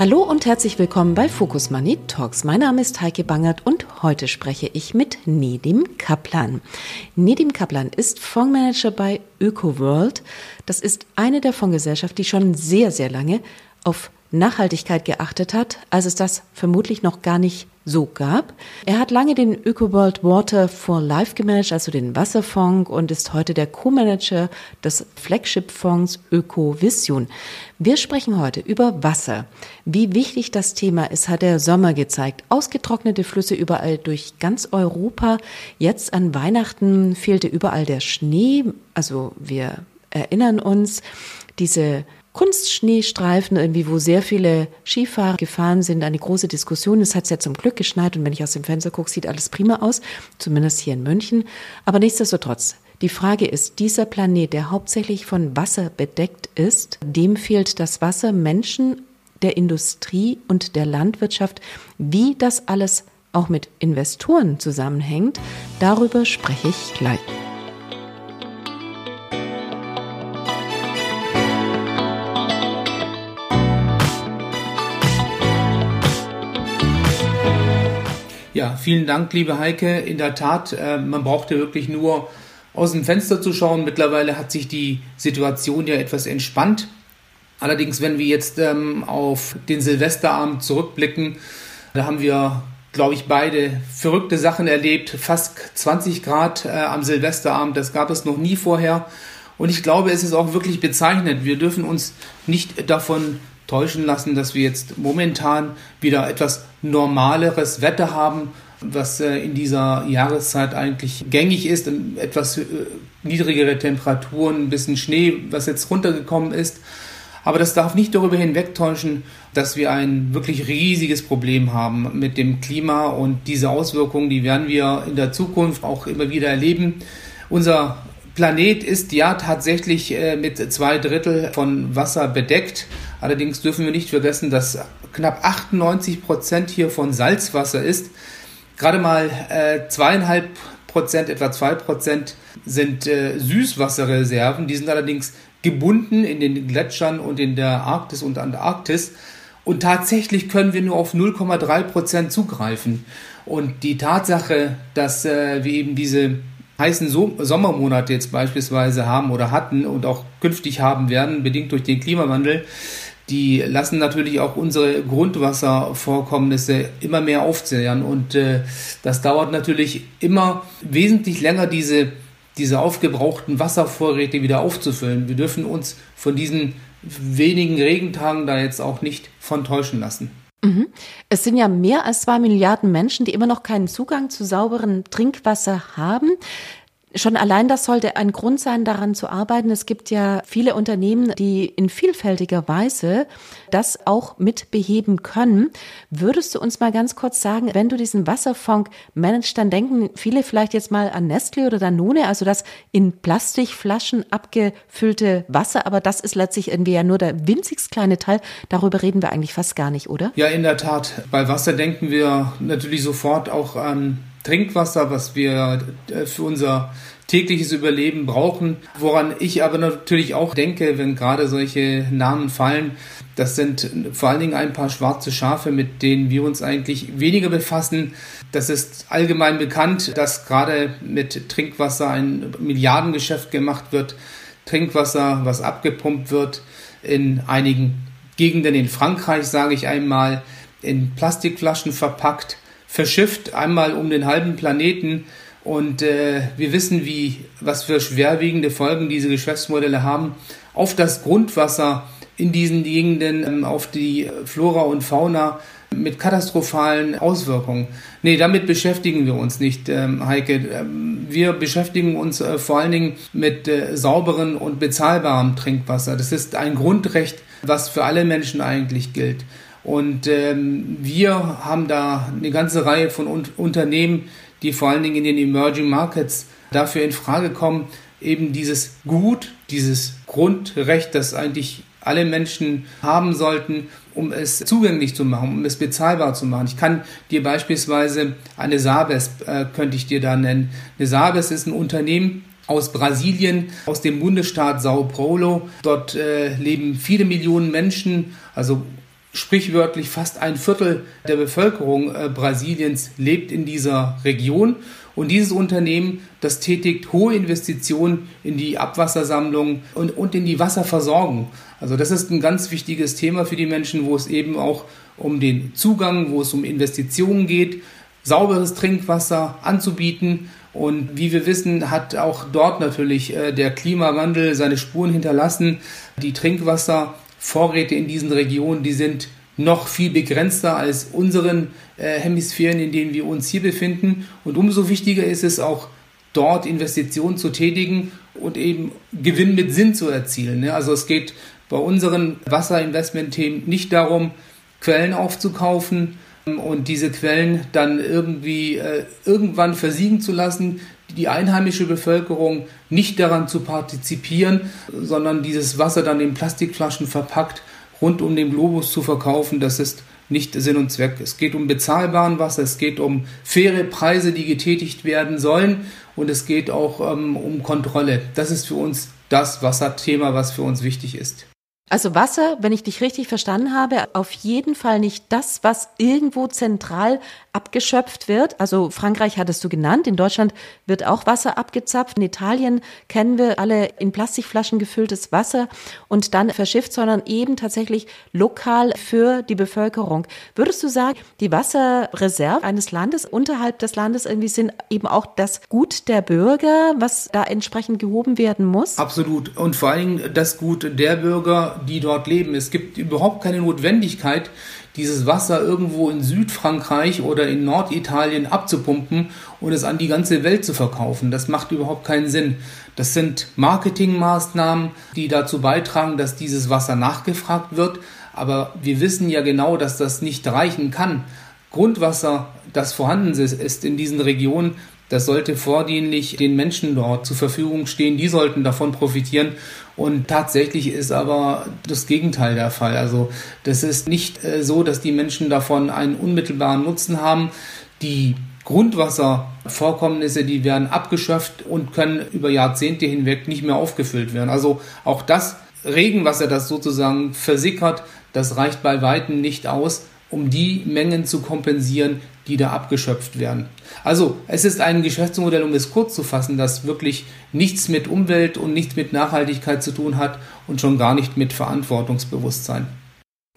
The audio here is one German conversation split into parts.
Hallo und herzlich willkommen bei Focus Money Talks. Mein Name ist Heike Bangert und heute spreche ich mit Nedim Kaplan. Nedim Kaplan ist Fondsmanager bei ÖkoWorld. Das ist eine der Fondsgesellschaften, die schon sehr, sehr lange auf Nachhaltigkeit geachtet hat, als es das vermutlich noch gar nicht so gab. Er hat lange den ÖkoWorld Water for Life gemanagt, also den Wasserfonds, und ist heute der Co-Manager des Flagship-Fonds ÖkoVision. Wir sprechen heute über Wasser. Wie wichtig das Thema ist, hat der Sommer gezeigt. Ausgetrocknete Flüsse überall durch ganz Europa. Jetzt an Weihnachten fehlte überall der Schnee. Also wir erinnern uns, diese Kunstschneestreifen, irgendwie, wo sehr viele Skifahrer gefahren sind, eine große Diskussion. Es hat ja zum Glück geschneit und wenn ich aus dem Fenster gucke, sieht alles prima aus, zumindest hier in München. Aber nichtsdestotrotz, die Frage ist, dieser Planet, der hauptsächlich von Wasser bedeckt ist, dem fehlt das Wasser Menschen, der Industrie und der Landwirtschaft. Wie das alles auch mit Investoren zusammenhängt, darüber spreche ich gleich. Ja, vielen Dank, liebe Heike. In der Tat, äh, man brauchte wirklich nur aus dem Fenster zu schauen. Mittlerweile hat sich die Situation ja etwas entspannt. Allerdings, wenn wir jetzt ähm, auf den Silvesterabend zurückblicken, da haben wir, glaube ich, beide verrückte Sachen erlebt. Fast 20 Grad äh, am Silvesterabend, das gab es noch nie vorher. Und ich glaube, es ist auch wirklich bezeichnend. Wir dürfen uns nicht davon täuschen lassen, dass wir jetzt momentan wieder etwas normaleres Wetter haben, was äh, in dieser Jahreszeit eigentlich gängig ist, etwas äh, niedrigere Temperaturen, ein bisschen Schnee, was jetzt runtergekommen ist. Aber das darf nicht darüber hinwegtäuschen, dass wir ein wirklich riesiges Problem haben mit dem Klima und diese Auswirkungen, die werden wir in der Zukunft auch immer wieder erleben. Unser Planet ist ja tatsächlich äh, mit zwei Drittel von Wasser bedeckt. Allerdings dürfen wir nicht vergessen, dass knapp 98 Prozent hier von Salzwasser ist. Gerade mal äh, zweieinhalb Prozent, etwa zwei Prozent sind äh, Süßwasserreserven. Die sind allerdings gebunden in den Gletschern und in der Arktis und Antarktis. Und tatsächlich können wir nur auf 0,3 Prozent zugreifen. Und die Tatsache, dass wir eben diese heißen so Sommermonate jetzt beispielsweise haben oder hatten und auch künftig haben werden, bedingt durch den Klimawandel, die lassen natürlich auch unsere Grundwasservorkommnisse immer mehr aufzehren. Und äh, das dauert natürlich immer wesentlich länger, diese, diese aufgebrauchten Wasservorräte wieder aufzufüllen. Wir dürfen uns von diesen wenigen Regentagen da jetzt auch nicht von täuschen lassen. Mhm. Es sind ja mehr als zwei Milliarden Menschen, die immer noch keinen Zugang zu sauberem Trinkwasser haben. Schon allein das sollte ein Grund sein, daran zu arbeiten. Es gibt ja viele Unternehmen, die in vielfältiger Weise das auch mit beheben können. Würdest du uns mal ganz kurz sagen, wenn du diesen Wasserfonds managst, dann denken viele vielleicht jetzt mal an Nestle oder Danone, also das in Plastikflaschen abgefüllte Wasser, aber das ist letztlich irgendwie ja nur der winzigst kleine Teil. Darüber reden wir eigentlich fast gar nicht, oder? Ja, in der Tat. Bei Wasser denken wir natürlich sofort auch an Trinkwasser, was wir äh, für unser tägliches Überleben brauchen. Woran ich aber natürlich auch denke, wenn gerade solche Namen fallen, das sind vor allen Dingen ein paar schwarze Schafe, mit denen wir uns eigentlich weniger befassen. Das ist allgemein bekannt, dass gerade mit Trinkwasser ein Milliardengeschäft gemacht wird. Trinkwasser, was abgepumpt wird in einigen Gegenden in Frankreich, sage ich einmal, in Plastikflaschen verpackt verschifft einmal um den halben Planeten und äh, wir wissen, wie, was für schwerwiegende Folgen diese Geschäftsmodelle haben auf das Grundwasser in diesen Gegenden, ähm, auf die Flora und Fauna mit katastrophalen Auswirkungen. Nee, damit beschäftigen wir uns nicht, ähm, Heike. Ähm, wir beschäftigen uns äh, vor allen Dingen mit äh, sauberen und bezahlbarem Trinkwasser. Das ist ein Grundrecht, was für alle Menschen eigentlich gilt. Und ähm, wir haben da eine ganze Reihe von Un Unternehmen, die vor allen Dingen in den Emerging Markets dafür in Frage kommen, eben dieses Gut, dieses Grundrecht, das eigentlich alle Menschen haben sollten, um es zugänglich zu machen, um es bezahlbar zu machen. Ich kann dir beispielsweise eine Sabes, äh, könnte ich dir da nennen. Eine Sabes ist ein Unternehmen, aus Brasilien, aus dem Bundesstaat Sao Paulo. Dort äh, leben viele Millionen Menschen, also sprichwörtlich fast ein Viertel der Bevölkerung äh, Brasiliens lebt in dieser Region. Und dieses Unternehmen, das tätigt hohe Investitionen in die Abwassersammlung und, und in die Wasserversorgung. Also das ist ein ganz wichtiges Thema für die Menschen, wo es eben auch um den Zugang, wo es um Investitionen geht, sauberes Trinkwasser anzubieten. Und wie wir wissen, hat auch dort natürlich äh, der Klimawandel seine Spuren hinterlassen. Die Trinkwasservorräte in diesen Regionen, die sind noch viel begrenzter als unseren äh, Hemisphären, in denen wir uns hier befinden. Und umso wichtiger ist es auch, dort Investitionen zu tätigen und eben Gewinn mit Sinn zu erzielen. Ne? Also es geht bei unseren Wasserinvestment-Themen nicht darum, Quellen aufzukaufen ähm, und diese Quellen dann irgendwie äh, irgendwann versiegen zu lassen, die einheimische Bevölkerung nicht daran zu partizipieren, sondern dieses Wasser dann in Plastikflaschen verpackt rund um den Globus zu verkaufen, das ist nicht Sinn und Zweck. Es geht um bezahlbaren Wasser, es geht um faire Preise, die getätigt werden sollen und es geht auch ähm, um Kontrolle. Das ist für uns das Wasserthema, was für uns wichtig ist. Also Wasser, wenn ich dich richtig verstanden habe, auf jeden Fall nicht das, was irgendwo zentral abgeschöpft wird. Also Frankreich hattest du genannt, in Deutschland wird auch Wasser abgezapft, in Italien kennen wir alle in Plastikflaschen gefülltes Wasser und dann verschifft, sondern eben tatsächlich lokal für die Bevölkerung. Würdest du sagen, die Wasserreserve eines Landes unterhalb des Landes irgendwie sind eben auch das Gut der Bürger, was da entsprechend gehoben werden muss? Absolut. Und vor allen Dingen das Gut der Bürger, die dort leben. Es gibt überhaupt keine Notwendigkeit, dieses Wasser irgendwo in Südfrankreich oder in Norditalien abzupumpen und es an die ganze Welt zu verkaufen. Das macht überhaupt keinen Sinn. Das sind Marketingmaßnahmen, die dazu beitragen, dass dieses Wasser nachgefragt wird. Aber wir wissen ja genau, dass das nicht reichen kann. Grundwasser, das vorhanden ist in diesen Regionen, das sollte vordienlich den Menschen dort zur Verfügung stehen. Die sollten davon profitieren. Und tatsächlich ist aber das Gegenteil der Fall. Also das ist nicht äh, so, dass die Menschen davon einen unmittelbaren Nutzen haben. Die Grundwasservorkommnisse, die werden abgeschöpft und können über Jahrzehnte hinweg nicht mehr aufgefüllt werden. Also auch das Regenwasser, das sozusagen versickert, das reicht bei weitem nicht aus, um die Mengen zu kompensieren, die da abgeschöpft werden. Also es ist ein Geschäftsmodell, um es kurz zu fassen, das wirklich nichts mit Umwelt und nichts mit Nachhaltigkeit zu tun hat und schon gar nicht mit Verantwortungsbewusstsein.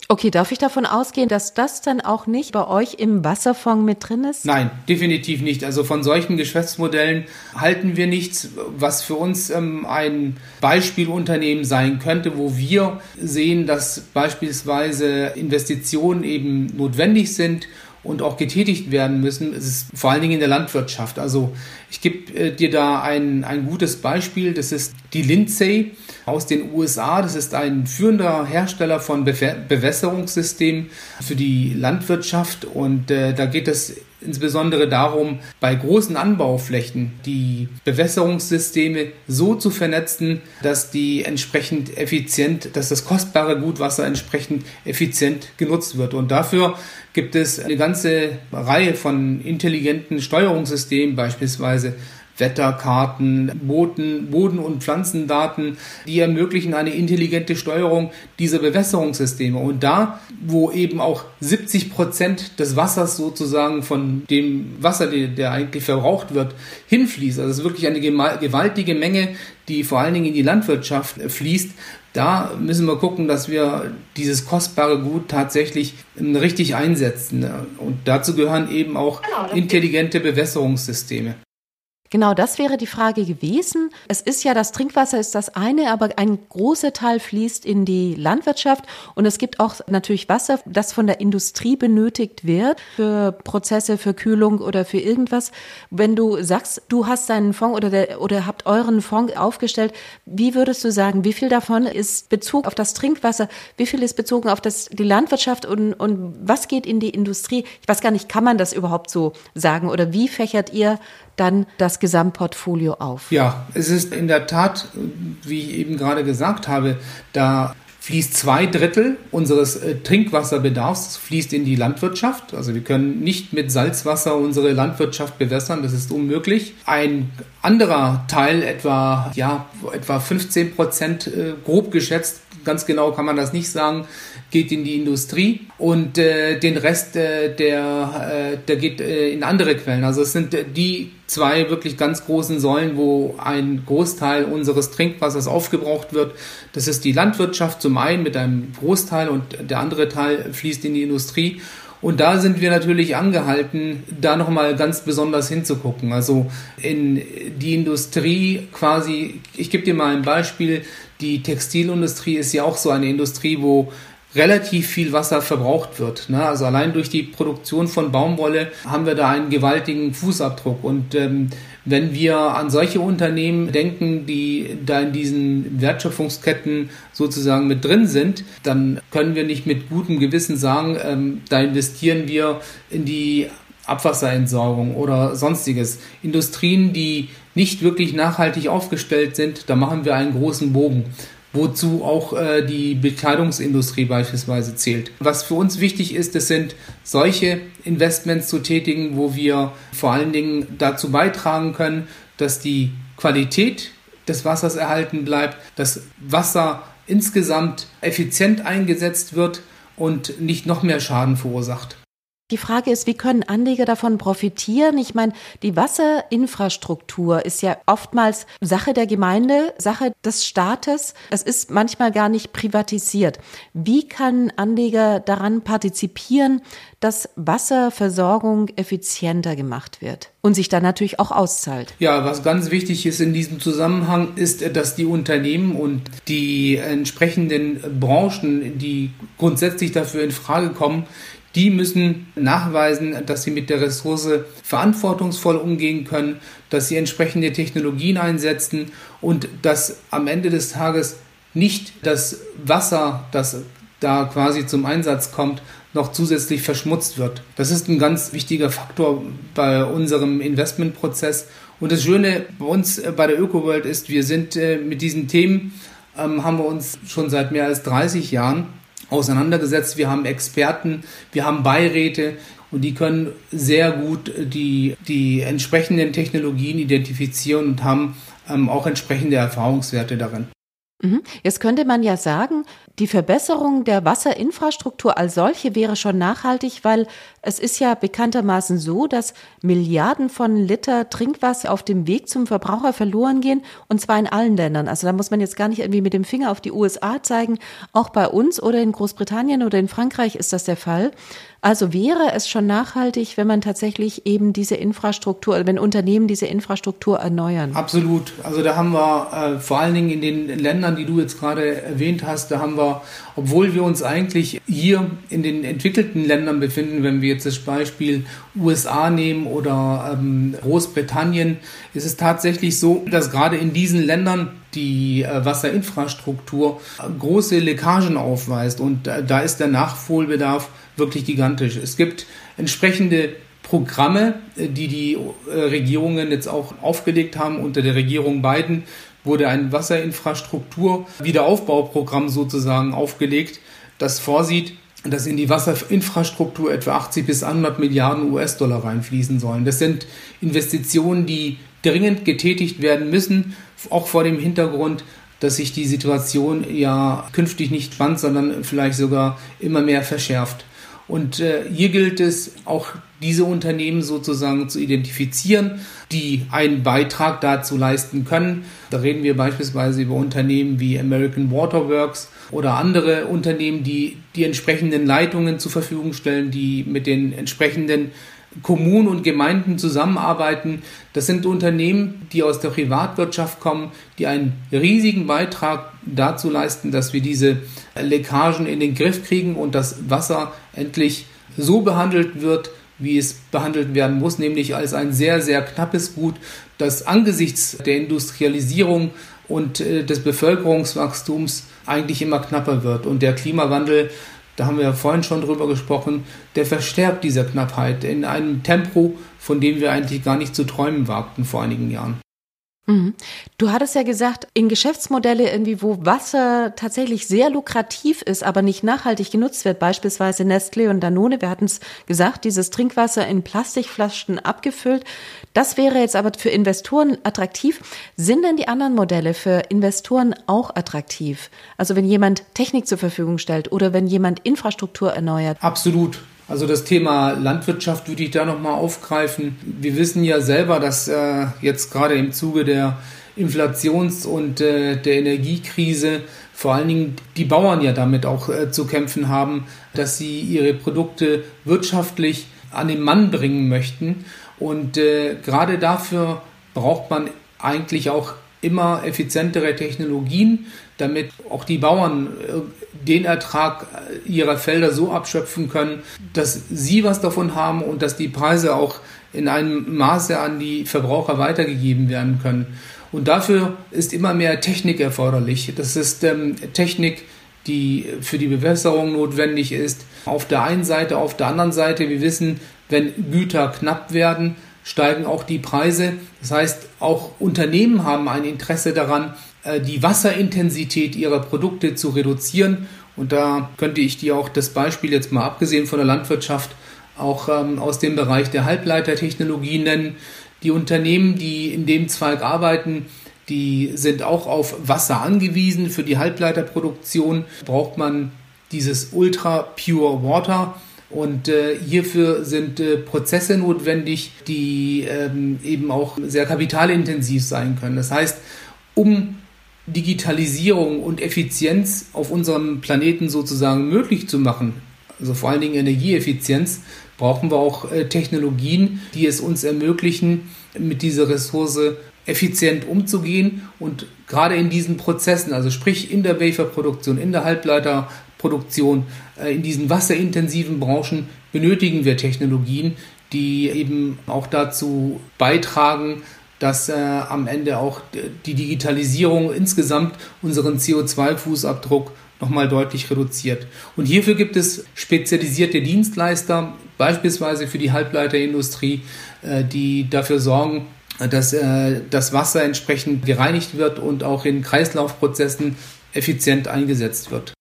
Okay, darf ich davon ausgehen, dass das dann auch nicht bei euch im Wasserfonds mit drin ist? Nein, definitiv nicht. Also von solchen Geschäftsmodellen halten wir nichts, was für uns ähm, ein Beispielunternehmen sein könnte, wo wir sehen, dass beispielsweise Investitionen eben notwendig sind und auch getätigt werden müssen. Es ist vor allen Dingen in der Landwirtschaft. Also ich gebe äh, dir da ein, ein gutes Beispiel. Das ist die Lindsay aus den USA. Das ist ein führender Hersteller von Bewässerungssystemen für die Landwirtschaft. Und äh, da geht es insbesondere darum, bei großen Anbauflächen die Bewässerungssysteme so zu vernetzen, dass die entsprechend effizient, dass das kostbare Gutwasser entsprechend effizient genutzt wird. Und dafür gibt es eine ganze Reihe von intelligenten Steuerungssystemen, beispielsweise Wetterkarten, Boden, Boden- und Pflanzendaten, die ermöglichen eine intelligente Steuerung dieser Bewässerungssysteme. Und da, wo eben auch 70 Prozent des Wassers sozusagen von dem Wasser, der, eigentlich verbraucht wird, hinfließt, also es ist wirklich eine gewaltige Menge, die vor allen Dingen in die Landwirtschaft fließt, da müssen wir gucken, dass wir dieses kostbare Gut tatsächlich richtig einsetzen. Und dazu gehören eben auch genau, intelligente Bewässerungssysteme. Genau, das wäre die Frage gewesen. Es ist ja, das Trinkwasser ist das eine, aber ein großer Teil fließt in die Landwirtschaft und es gibt auch natürlich Wasser, das von der Industrie benötigt wird für Prozesse, für Kühlung oder für irgendwas. Wenn du sagst, du hast deinen Fonds oder, der, oder habt euren Fonds aufgestellt, wie würdest du sagen, wie viel davon ist Bezug auf das Trinkwasser, wie viel ist bezogen auf das, die Landwirtschaft und, und was geht in die Industrie? Ich weiß gar nicht, kann man das überhaupt so sagen oder wie fächert ihr dann das Gesamtportfolio auf? Ja, es ist in der Tat, wie ich eben gerade gesagt habe, da fließt zwei Drittel unseres äh, Trinkwasserbedarfs fließt in die Landwirtschaft. Also wir können nicht mit Salzwasser unsere Landwirtschaft bewässern, das ist unmöglich. Ein anderer Teil, etwa, ja, etwa 15 Prozent, äh, grob geschätzt, ganz genau kann man das nicht sagen, geht in die Industrie und äh, den Rest, äh, der, äh, der geht äh, in andere Quellen. Also es sind äh, die zwei wirklich ganz großen Säulen, wo ein Großteil unseres Trinkwassers aufgebraucht wird. Das ist die Landwirtschaft zum einen mit einem Großteil und der andere Teil fließt in die Industrie. Und da sind wir natürlich angehalten, da nochmal ganz besonders hinzugucken. Also in die Industrie quasi, ich gebe dir mal ein Beispiel, die Textilindustrie ist ja auch so eine Industrie, wo relativ viel Wasser verbraucht wird. Ne? Also allein durch die Produktion von Baumwolle haben wir da einen gewaltigen Fußabdruck. Und ähm, wenn wir an solche Unternehmen denken, die da in diesen Wertschöpfungsketten sozusagen mit drin sind, dann können wir nicht mit gutem Gewissen sagen, ähm, da investieren wir in die Abwasserentsorgung oder sonstiges. Industrien, die nicht wirklich nachhaltig aufgestellt sind, da machen wir einen großen Bogen wozu auch äh, die Bekleidungsindustrie beispielsweise zählt. Was für uns wichtig ist, das sind solche Investments zu tätigen, wo wir vor allen Dingen dazu beitragen können, dass die Qualität des Wassers erhalten bleibt, dass Wasser insgesamt effizient eingesetzt wird und nicht noch mehr Schaden verursacht. Die Frage ist, wie können Anleger davon profitieren? Ich meine, die Wasserinfrastruktur ist ja oftmals Sache der Gemeinde, Sache des Staates. Es ist manchmal gar nicht privatisiert. Wie kann Anleger daran partizipieren, dass Wasserversorgung effizienter gemacht wird und sich dann natürlich auch auszahlt? Ja, was ganz wichtig ist in diesem Zusammenhang ist, dass die Unternehmen und die entsprechenden Branchen, die grundsätzlich dafür in Frage kommen, die müssen nachweisen, dass sie mit der Ressource verantwortungsvoll umgehen können, dass sie entsprechende Technologien einsetzen und dass am Ende des Tages nicht das Wasser, das da quasi zum Einsatz kommt, noch zusätzlich verschmutzt wird. Das ist ein ganz wichtiger Faktor bei unserem Investmentprozess. Und das Schöne bei uns äh, bei der ÖkoWorld ist, wir sind äh, mit diesen Themen, ähm, haben wir uns schon seit mehr als 30 Jahren auseinandergesetzt. Wir haben Experten, wir haben Beiräte und die können sehr gut die, die entsprechenden Technologien identifizieren und haben ähm, auch entsprechende Erfahrungswerte darin. Mhm. Jetzt könnte man ja sagen, die Verbesserung der Wasserinfrastruktur als solche wäre schon nachhaltig, weil es ist ja bekanntermaßen so, dass Milliarden von Liter Trinkwasser auf dem Weg zum Verbraucher verloren gehen und zwar in allen Ländern. Also da muss man jetzt gar nicht irgendwie mit dem Finger auf die USA zeigen. Auch bei uns oder in Großbritannien oder in Frankreich ist das der Fall. Also wäre es schon nachhaltig, wenn man tatsächlich eben diese Infrastruktur, wenn Unternehmen diese Infrastruktur erneuern? Absolut. Also da haben wir äh, vor allen Dingen in den Ländern, die du jetzt gerade erwähnt hast, da haben wir, obwohl wir uns eigentlich hier in den entwickelten Ländern befinden, wenn wir jetzt das Beispiel USA nehmen oder ähm, Großbritannien, ist es tatsächlich so, dass gerade in diesen Ländern die äh, Wasserinfrastruktur große Leckagen aufweist und äh, da ist der Nachholbedarf wirklich gigantisch. Es gibt entsprechende Programme, äh, die die äh, Regierungen jetzt auch aufgelegt haben. Unter der Regierung Biden wurde ein Wasserinfrastruktur-Wiederaufbauprogramm sozusagen aufgelegt, das vorsieht, dass in die Wasserinfrastruktur etwa 80 bis 100 Milliarden US-Dollar reinfließen sollen. Das sind Investitionen, die dringend getätigt werden müssen, auch vor dem Hintergrund, dass sich die Situation ja künftig nicht spannt, sondern vielleicht sogar immer mehr verschärft. Und äh, hier gilt es auch diese Unternehmen sozusagen zu identifizieren, die einen Beitrag dazu leisten können. Da reden wir beispielsweise über Unternehmen wie American Waterworks oder andere Unternehmen, die die entsprechenden Leitungen zur Verfügung stellen, die mit den entsprechenden Kommunen und Gemeinden zusammenarbeiten. Das sind Unternehmen, die aus der Privatwirtschaft kommen, die einen riesigen Beitrag dazu leisten, dass wir diese Leckagen in den Griff kriegen und das Wasser endlich so behandelt wird, wie es behandelt werden muss, nämlich als ein sehr, sehr knappes Gut, das angesichts der Industrialisierung und äh, des Bevölkerungswachstums eigentlich immer knapper wird. Und der Klimawandel da haben wir ja vorhin schon drüber gesprochen, der verstärkt diese Knappheit in einem Tempo, von dem wir eigentlich gar nicht zu träumen wagten vor einigen Jahren. Mhm. Du hattest ja gesagt, in Geschäftsmodelle irgendwie, wo Wasser tatsächlich sehr lukrativ ist, aber nicht nachhaltig genutzt wird, beispielsweise Nestle und Danone, wir hatten es gesagt, dieses Trinkwasser in Plastikflaschen abgefüllt. Das wäre jetzt aber für Investoren attraktiv. Sind denn die anderen Modelle für Investoren auch attraktiv? Also wenn jemand Technik zur Verfügung stellt oder wenn jemand Infrastruktur erneuert? Absolut. Also das Thema Landwirtschaft würde ich da nochmal aufgreifen. Wir wissen ja selber, dass äh, jetzt gerade im Zuge der Inflations- und äh, der Energiekrise vor allen Dingen die Bauern ja damit auch äh, zu kämpfen haben, dass sie ihre Produkte wirtschaftlich an den Mann bringen möchten. Und äh, gerade dafür braucht man eigentlich auch immer effizientere Technologien, damit auch die Bauern äh, den Ertrag ihrer Felder so abschöpfen können, dass sie was davon haben und dass die Preise auch in einem Maße an die Verbraucher weitergegeben werden können. Und dafür ist immer mehr Technik erforderlich. Das ist ähm, Technik, die für die Bewässerung notwendig ist. Auf der einen Seite, auf der anderen Seite, wir wissen, wenn Güter knapp werden, steigen auch die Preise. Das heißt, auch Unternehmen haben ein Interesse daran, äh, die Wasserintensität ihrer Produkte zu reduzieren. Und da könnte ich dir auch das Beispiel jetzt mal abgesehen von der Landwirtschaft auch ähm, aus dem Bereich der Halbleitertechnologie nennen. Die Unternehmen, die in dem Zweig arbeiten, die sind auch auf Wasser angewiesen. Für die Halbleiterproduktion braucht man dieses Ultra Pure Water. Und äh, hierfür sind äh, Prozesse notwendig, die ähm, eben auch sehr kapitalintensiv sein können. Das heißt, um Digitalisierung und Effizienz auf unserem Planeten sozusagen möglich zu machen, also vor allen Dingen Energieeffizienz, brauchen wir auch äh, Technologien, die es uns ermöglichen, mit dieser Ressource effizient umzugehen und gerade in diesen Prozessen, also sprich in der Waferproduktion, in der Halbleiterproduktion, äh, in diesen wasserintensiven Branchen benötigen wir Technologien, die eben auch dazu beitragen, dass äh, am Ende auch die Digitalisierung insgesamt unseren CO2-Fußabdruck nochmal deutlich reduziert. Und hierfür gibt es spezialisierte Dienstleister, beispielsweise für die Halbleiterindustrie, äh, die dafür sorgen, dass äh, das Wasser entsprechend gereinigt wird und auch in Kreislaufprozessen effizient eingesetzt wird.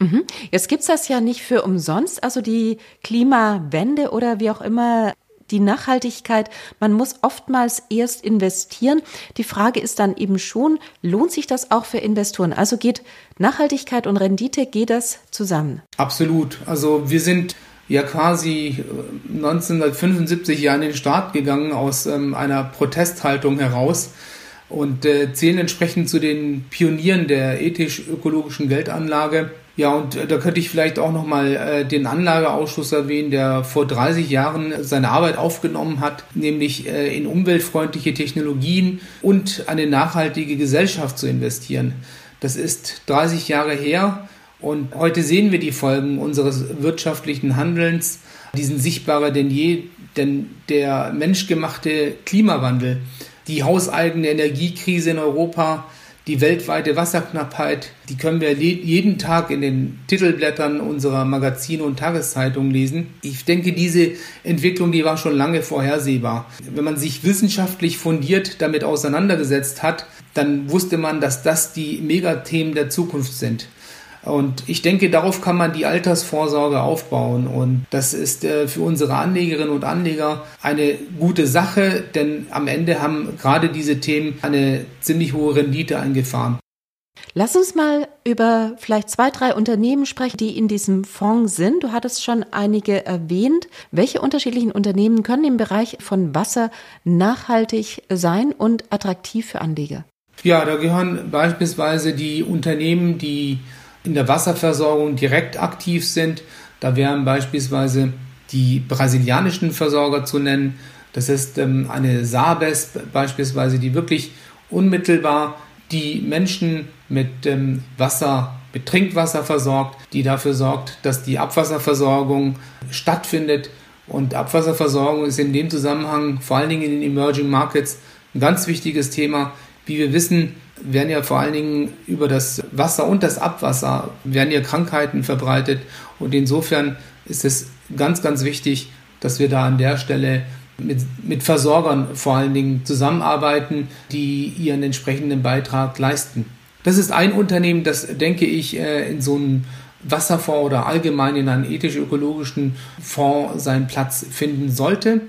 Mhm. Jetzt gibt's das ja nicht für umsonst, also die Klimawende oder wie auch immer die Nachhaltigkeit, man muss oftmals erst investieren. Die Frage ist dann eben schon, lohnt sich das auch für Investoren? Also geht Nachhaltigkeit und Rendite, geht das zusammen? Absolut. Also wir sind ja quasi 1975 ja in den Start gegangen aus ähm, einer Protesthaltung heraus und äh, zählen entsprechend zu den Pionieren der ethisch-ökologischen Geldanlage. Ja, und äh, da könnte ich vielleicht auch nochmal äh, den Anlageausschuss erwähnen, der vor 30 Jahren seine Arbeit aufgenommen hat, nämlich äh, in umweltfreundliche Technologien und eine nachhaltige Gesellschaft zu investieren. Das ist 30 Jahre her und heute sehen wir die Folgen unseres wirtschaftlichen Handelns. Die sind sichtbarer denn je, denn der menschgemachte Klimawandel die hauseigene Energiekrise in Europa, die weltweite Wasserknappheit, die können wir jeden Tag in den Titelblättern unserer Magazine und Tageszeitungen lesen. Ich denke, diese Entwicklung, die war schon lange vorhersehbar. Wenn man sich wissenschaftlich fundiert damit auseinandergesetzt hat, dann wusste man, dass das die Megathemen der Zukunft sind. Und ich denke, darauf kann man die Altersvorsorge aufbauen. Und das ist äh, für unsere Anlegerinnen und Anleger eine gute Sache, denn am Ende haben gerade diese Themen eine ziemlich hohe Rendite eingefahren. Lass uns mal über vielleicht zwei, drei Unternehmen sprechen, die in diesem Fonds sind. Du hattest schon einige erwähnt. Welche unterschiedlichen Unternehmen können im Bereich von Wasser nachhaltig sein und attraktiv für Anleger? Ja, da gehören beispielsweise die Unternehmen, die in der Wasserversorgung direkt aktiv sind. Da wären beispielsweise die brasilianischen Versorger zu nennen. Das ist ähm, eine Sabes beispielsweise, die wirklich unmittelbar die Menschen mit ähm, Wasser, mit Trinkwasser versorgt, die dafür sorgt, dass die Abwasserversorgung stattfindet. Und Abwasserversorgung ist in dem Zusammenhang vor allen Dingen in den Emerging Markets ein ganz wichtiges Thema. Wie wir wissen, werden ja vor allen Dingen über das Wasser und das Abwasser werden ja Krankheiten verbreitet und insofern ist es ganz, ganz wichtig, dass wir da an der Stelle mit, mit Versorgern vor allen Dingen zusammenarbeiten, die ihren entsprechenden Beitrag leisten. Das ist ein Unternehmen, das, denke ich, äh, in so einem Wasserfonds oder allgemein in einem ethisch-ökologischen Fonds seinen Platz finden sollte.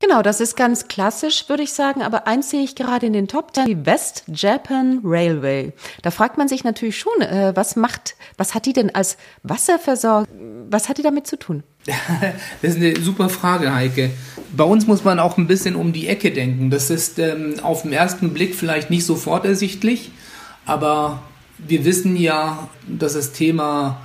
Genau, das ist ganz klassisch, würde ich sagen. Aber eins sehe ich gerade in den Top Ten, die West Japan Railway. Da fragt man sich natürlich schon, äh, was macht, was hat die denn als Wasserversorger, was hat die damit zu tun? das ist eine super Frage, Heike. Bei uns muss man auch ein bisschen um die Ecke denken. Das ist ähm, auf den ersten Blick vielleicht nicht sofort ersichtlich, aber wir wissen ja, dass das Thema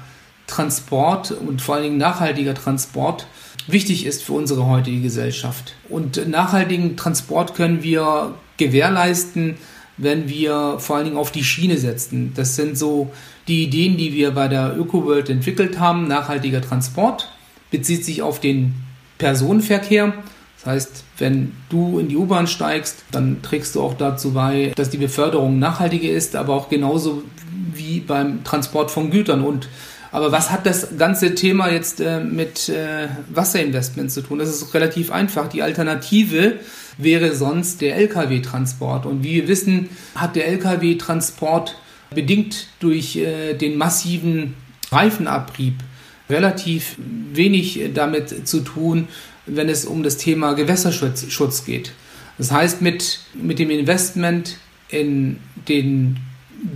Transport und vor allen Dingen nachhaltiger Transport wichtig ist für unsere heutige Gesellschaft. Und nachhaltigen Transport können wir gewährleisten, wenn wir vor allen Dingen auf die Schiene setzen. Das sind so die Ideen, die wir bei der ÖkoWorld entwickelt haben. Nachhaltiger Transport bezieht sich auf den Personenverkehr. Das heißt, wenn du in die U-Bahn steigst, dann trägst du auch dazu bei, dass die Beförderung nachhaltiger ist, aber auch genauso wie beim Transport von Gütern. Und aber was hat das ganze Thema jetzt äh, mit äh, Wasserinvestments zu tun? Das ist relativ einfach. Die Alternative wäre sonst der Lkw-Transport. Und wie wir wissen, hat der Lkw-Transport bedingt durch äh, den massiven Reifenabrieb relativ wenig damit zu tun, wenn es um das Thema Gewässerschutz Schutz geht. Das heißt, mit, mit dem Investment in den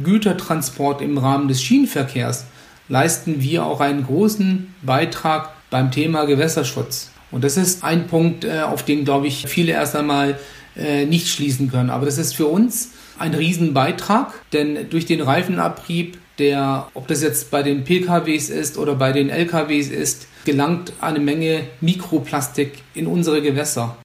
Gütertransport im Rahmen des Schienenverkehrs leisten wir auch einen großen Beitrag beim Thema Gewässerschutz. Und das ist ein Punkt, äh, auf den, glaube ich, viele erst einmal äh, nicht schließen können. Aber das ist für uns ein Riesenbeitrag, denn durch den Reifenabrieb, der, ob das jetzt bei den PKWs ist oder bei den LKWs ist, gelangt eine Menge Mikroplastik in unsere Gewässer.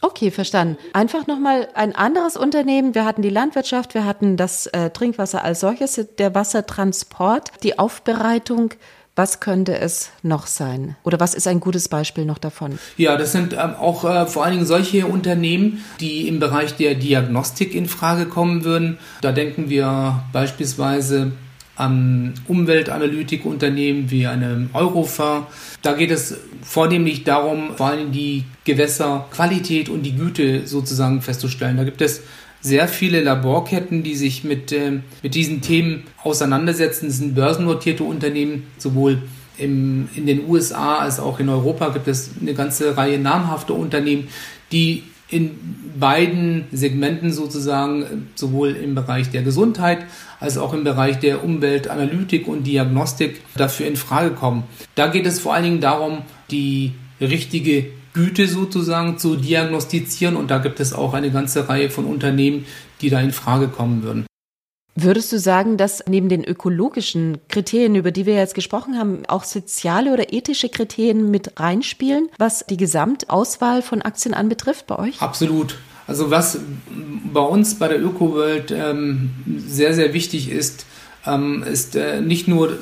Okay, verstanden. Einfach nochmal ein anderes Unternehmen. Wir hatten die Landwirtschaft, wir hatten das äh, Trinkwasser als solches, der Wassertransport, die Aufbereitung. Was könnte es noch sein? Oder was ist ein gutes Beispiel noch davon? Ja, das sind ähm, auch äh, vor allen Dingen solche Unternehmen, die im Bereich der Diagnostik in Frage kommen würden. Da denken wir beispielsweise an Umweltanalytikunternehmen wie einem Eurofer. Da geht es vornehmlich darum, vor allem die Gewässerqualität und die Güte sozusagen festzustellen. Da gibt es sehr viele Laborketten, die sich mit, äh, mit diesen Themen auseinandersetzen. Es sind börsennotierte Unternehmen, sowohl im, in den USA als auch in Europa gibt es eine ganze Reihe namhafter Unternehmen, die in beiden Segmenten sozusagen, sowohl im Bereich der Gesundheit als auch im Bereich der Umweltanalytik und Diagnostik dafür in Frage kommen. Da geht es vor allen Dingen darum, die richtige Güte sozusagen zu diagnostizieren und da gibt es auch eine ganze Reihe von Unternehmen, die da in Frage kommen würden. Würdest du sagen, dass neben den ökologischen Kriterien, über die wir jetzt gesprochen haben, auch soziale oder ethische Kriterien mit reinspielen, was die Gesamtauswahl von Aktien anbetrifft bei euch? Absolut. Also was bei uns bei der ÖkoWorld ähm, sehr, sehr wichtig ist, ähm, ist äh, nicht nur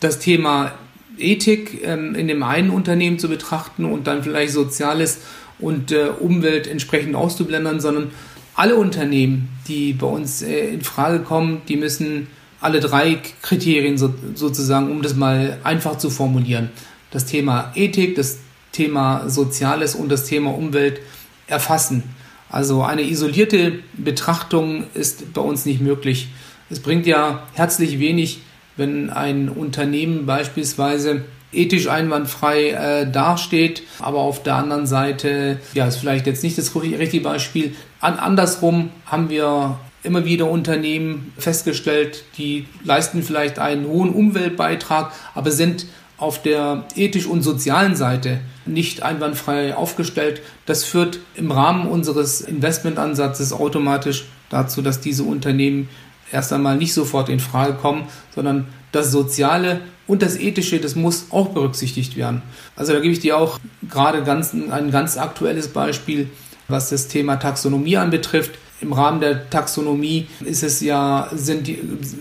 das Thema Ethik ähm, in dem einen Unternehmen zu betrachten und dann vielleicht Soziales und äh, Umwelt entsprechend auszublendern, sondern alle Unternehmen, die bei uns äh, in Frage kommen, die müssen alle drei Kriterien so, sozusagen, um das mal einfach zu formulieren, das Thema Ethik, das Thema Soziales und das Thema Umwelt erfassen. Also eine isolierte Betrachtung ist bei uns nicht möglich. Es bringt ja herzlich wenig, wenn ein Unternehmen beispielsweise ethisch einwandfrei äh, dasteht, aber auf der anderen Seite, ja, ist vielleicht jetzt nicht das richtige Beispiel. An, andersrum haben wir immer wieder Unternehmen festgestellt, die leisten vielleicht einen hohen Umweltbeitrag, aber sind auf der ethisch und sozialen Seite nicht einwandfrei aufgestellt. Das führt im Rahmen unseres Investmentansatzes automatisch dazu, dass diese Unternehmen erst einmal nicht sofort in Frage kommen, sondern das Soziale und das Ethische, das muss auch berücksichtigt werden. Also da gebe ich dir auch gerade ganz, ein ganz aktuelles Beispiel, was das Thema Taxonomie anbetrifft. Im Rahmen der Taxonomie ist es ja, sind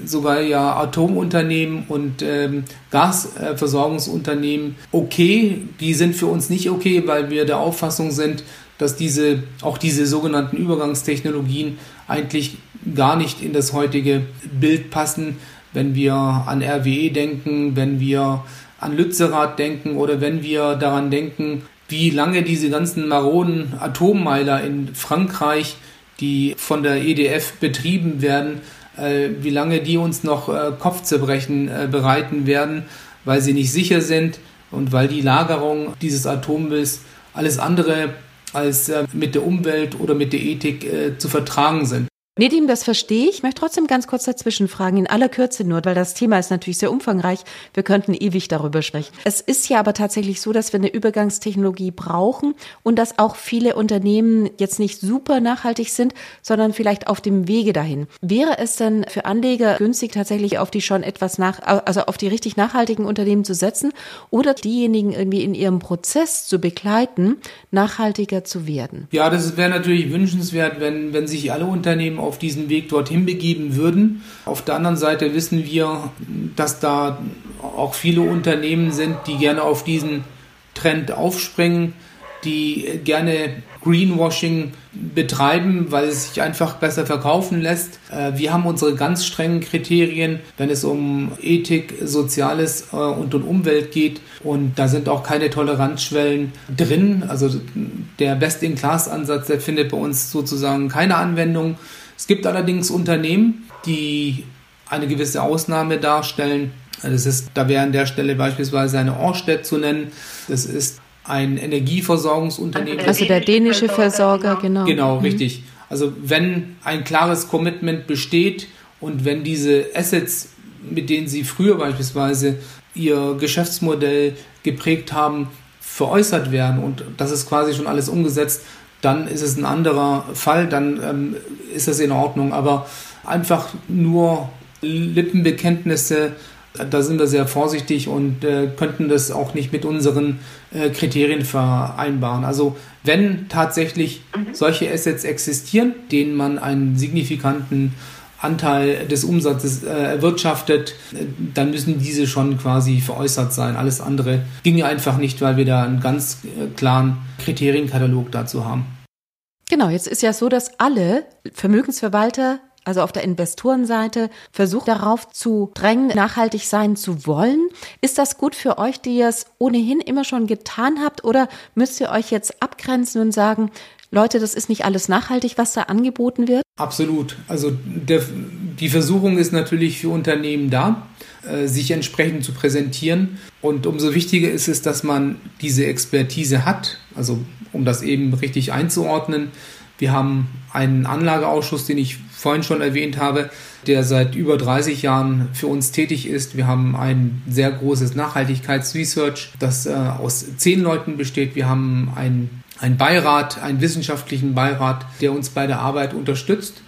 sogar ja Atomunternehmen und ähm, Gasversorgungsunternehmen okay. Die sind für uns nicht okay, weil wir der Auffassung sind, dass diese, auch diese sogenannten Übergangstechnologien eigentlich gar nicht in das heutige Bild passen, wenn wir an RWE denken, wenn wir an Lützerath denken oder wenn wir daran denken, wie lange diese ganzen maroden Atommeiler in Frankreich, die von der EDF betrieben werden, äh, wie lange die uns noch äh, Kopfzerbrechen äh, bereiten werden, weil sie nicht sicher sind und weil die Lagerung dieses Atommülls alles andere als äh, mit der Umwelt oder mit der Ethik äh, zu vertragen sind. Nedim, das verstehe ich. Ich möchte trotzdem ganz kurz dazwischen fragen, in aller Kürze nur, weil das Thema ist natürlich sehr umfangreich. Wir könnten ewig darüber sprechen. Es ist ja aber tatsächlich so, dass wir eine Übergangstechnologie brauchen und dass auch viele Unternehmen jetzt nicht super nachhaltig sind, sondern vielleicht auf dem Wege dahin. Wäre es denn für Anleger günstig, tatsächlich auf die schon etwas nach, also auf die richtig nachhaltigen Unternehmen zu setzen oder diejenigen irgendwie in ihrem Prozess zu begleiten, nachhaltiger zu werden? Ja, das wäre natürlich wünschenswert, wenn, wenn sich alle Unternehmen auf diesen Weg dorthin begeben würden. Auf der anderen Seite wissen wir, dass da auch viele Unternehmen sind, die gerne auf diesen Trend aufspringen, die gerne Greenwashing betreiben, weil es sich einfach besser verkaufen lässt. Äh, wir haben unsere ganz strengen Kriterien, wenn es um Ethik, Soziales äh, und um Umwelt geht. Und da sind auch keine Toleranzschwellen drin. Also der Best-in-Class-Ansatz, der findet bei uns sozusagen keine Anwendung. Es gibt allerdings Unternehmen, die eine gewisse Ausnahme darstellen. Das ist, da wäre an der Stelle beispielsweise eine Orsted zu nennen. Das ist ein Energieversorgungsunternehmen. Also der dänische Versorger, genau. Genau, mhm. richtig. Also wenn ein klares Commitment besteht und wenn diese Assets, mit denen sie früher beispielsweise ihr Geschäftsmodell geprägt haben, veräußert werden und das ist quasi schon alles umgesetzt, dann ist es ein anderer Fall, dann ähm, ist das in Ordnung. Aber einfach nur Lippenbekenntnisse, da sind wir sehr vorsichtig und äh, könnten das auch nicht mit unseren äh, Kriterien vereinbaren. Also wenn tatsächlich mhm. solche Assets existieren, denen man einen signifikanten Anteil des Umsatzes äh, erwirtschaftet, dann müssen diese schon quasi veräußert sein. Alles andere ginge einfach nicht, weil wir da einen ganz äh, klaren Kriterienkatalog dazu haben. Genau, jetzt ist ja so, dass alle Vermögensverwalter also auf der Investorenseite, versuchen darauf zu drängen, nachhaltig sein zu wollen. Ist das gut für euch, die ihr es ohnehin immer schon getan habt, oder müsst ihr euch jetzt abgrenzen und sagen, Leute, das ist nicht alles nachhaltig, was da angeboten wird? Absolut. Also der, die Versuchung ist natürlich für Unternehmen da, äh, sich entsprechend zu präsentieren. Und umso wichtiger ist es, dass man diese Expertise hat, also um das eben richtig einzuordnen. Wir haben einen Anlageausschuss, den ich vorhin schon erwähnt habe, der seit über 30 Jahren für uns tätig ist. Wir haben ein sehr großes Nachhaltigkeitsresearch, das äh, aus zehn Leuten besteht. Wir haben ein einen Beirat, einen wissenschaftlichen Beirat, der uns bei der Arbeit unterstützt.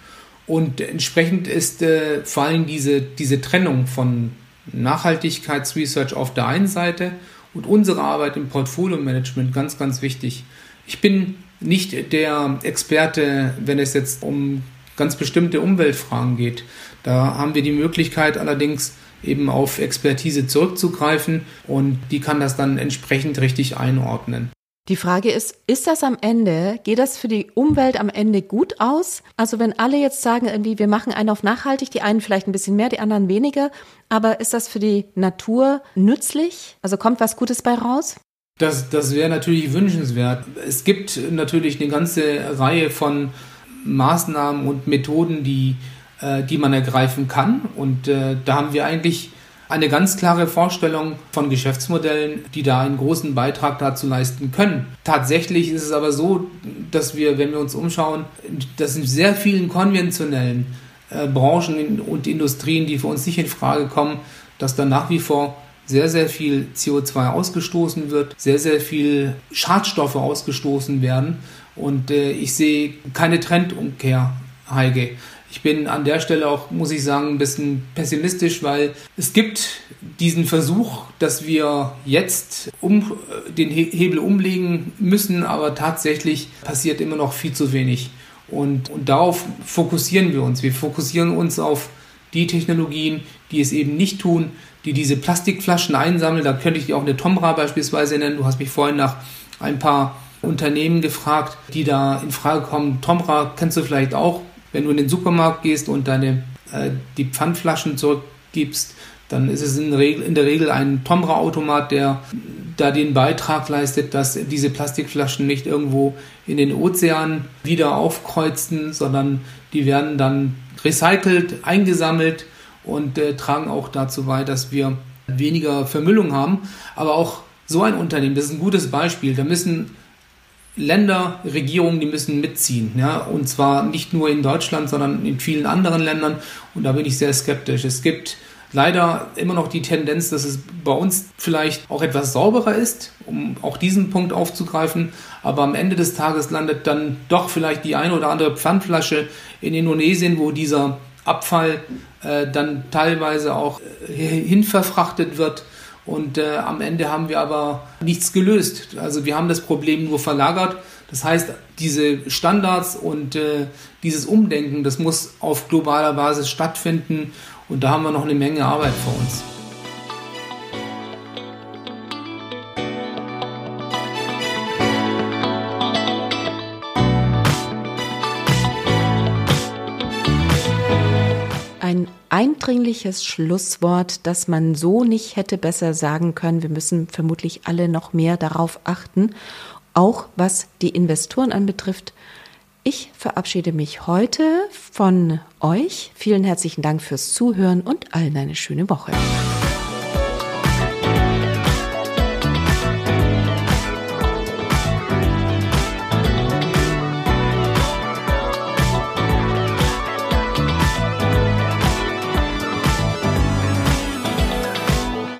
Und entsprechend ist äh, vor allem diese, diese Trennung von Nachhaltigkeitsresearch auf der einen Seite und unsere Arbeit im Portfolio-Management ganz, ganz wichtig. Ich bin nicht der Experte, wenn es jetzt um ganz bestimmte Umweltfragen geht. Da haben wir die Möglichkeit allerdings eben auf Expertise zurückzugreifen und die kann das dann entsprechend richtig einordnen. Die Frage ist, ist das am Ende, geht das für die Umwelt am Ende gut aus? Also wenn alle jetzt sagen, irgendwie, wir machen einen auf nachhaltig, die einen vielleicht ein bisschen mehr, die anderen weniger, aber ist das für die Natur nützlich? Also kommt was Gutes bei raus? Das, das wäre natürlich wünschenswert. Es gibt natürlich eine ganze Reihe von Maßnahmen und Methoden, die, äh, die man ergreifen kann. Und äh, da haben wir eigentlich eine ganz klare Vorstellung von Geschäftsmodellen, die da einen großen Beitrag dazu leisten können. Tatsächlich ist es aber so, dass wir, wenn wir uns umschauen, dass in sehr vielen konventionellen äh, Branchen und Industrien, die für uns nicht in Frage kommen, dass da nach wie vor sehr, sehr viel CO2 ausgestoßen wird, sehr, sehr viel Schadstoffe ausgestoßen werden. Und äh, ich sehe keine Trendumkehr, Heike. Ich bin an der Stelle auch, muss ich sagen, ein bisschen pessimistisch, weil es gibt diesen Versuch, dass wir jetzt um, den Hebel umlegen müssen, aber tatsächlich passiert immer noch viel zu wenig. Und, und darauf fokussieren wir uns. Wir fokussieren uns auf die Technologien, die es eben nicht tun, die diese Plastikflaschen einsammeln. Da könnte ich auch eine Tomra beispielsweise nennen. Du hast mich vorhin nach ein paar Unternehmen gefragt, die da in Frage kommen. Tomra kennst du vielleicht auch wenn du in den Supermarkt gehst und deine äh, die Pfandflaschen zurückgibst, dann ist es in, Regel, in der Regel ein Tomra-Automat, der da den Beitrag leistet, dass diese Plastikflaschen nicht irgendwo in den Ozean wieder aufkreuzen, sondern die werden dann recycelt, eingesammelt und äh, tragen auch dazu bei, dass wir weniger Vermüllung haben. Aber auch so ein Unternehmen, das ist ein gutes Beispiel, da müssen Länder, Regierungen, die müssen mitziehen. Ja? Und zwar nicht nur in Deutschland, sondern in vielen anderen Ländern. Und da bin ich sehr skeptisch. Es gibt leider immer noch die Tendenz, dass es bei uns vielleicht auch etwas sauberer ist, um auch diesen Punkt aufzugreifen. Aber am Ende des Tages landet dann doch vielleicht die eine oder andere Pfandflasche in Indonesien, wo dieser Abfall äh, dann teilweise auch äh, hinverfrachtet wird. Und äh, am Ende haben wir aber nichts gelöst. Also wir haben das Problem nur verlagert. Das heißt, diese Standards und äh, dieses Umdenken, das muss auf globaler Basis stattfinden. Und da haben wir noch eine Menge Arbeit vor uns. Eindringliches Schlusswort, das man so nicht hätte besser sagen können. Wir müssen vermutlich alle noch mehr darauf achten, auch was die Investoren anbetrifft. Ich verabschiede mich heute von euch. Vielen herzlichen Dank fürs Zuhören und allen eine schöne Woche.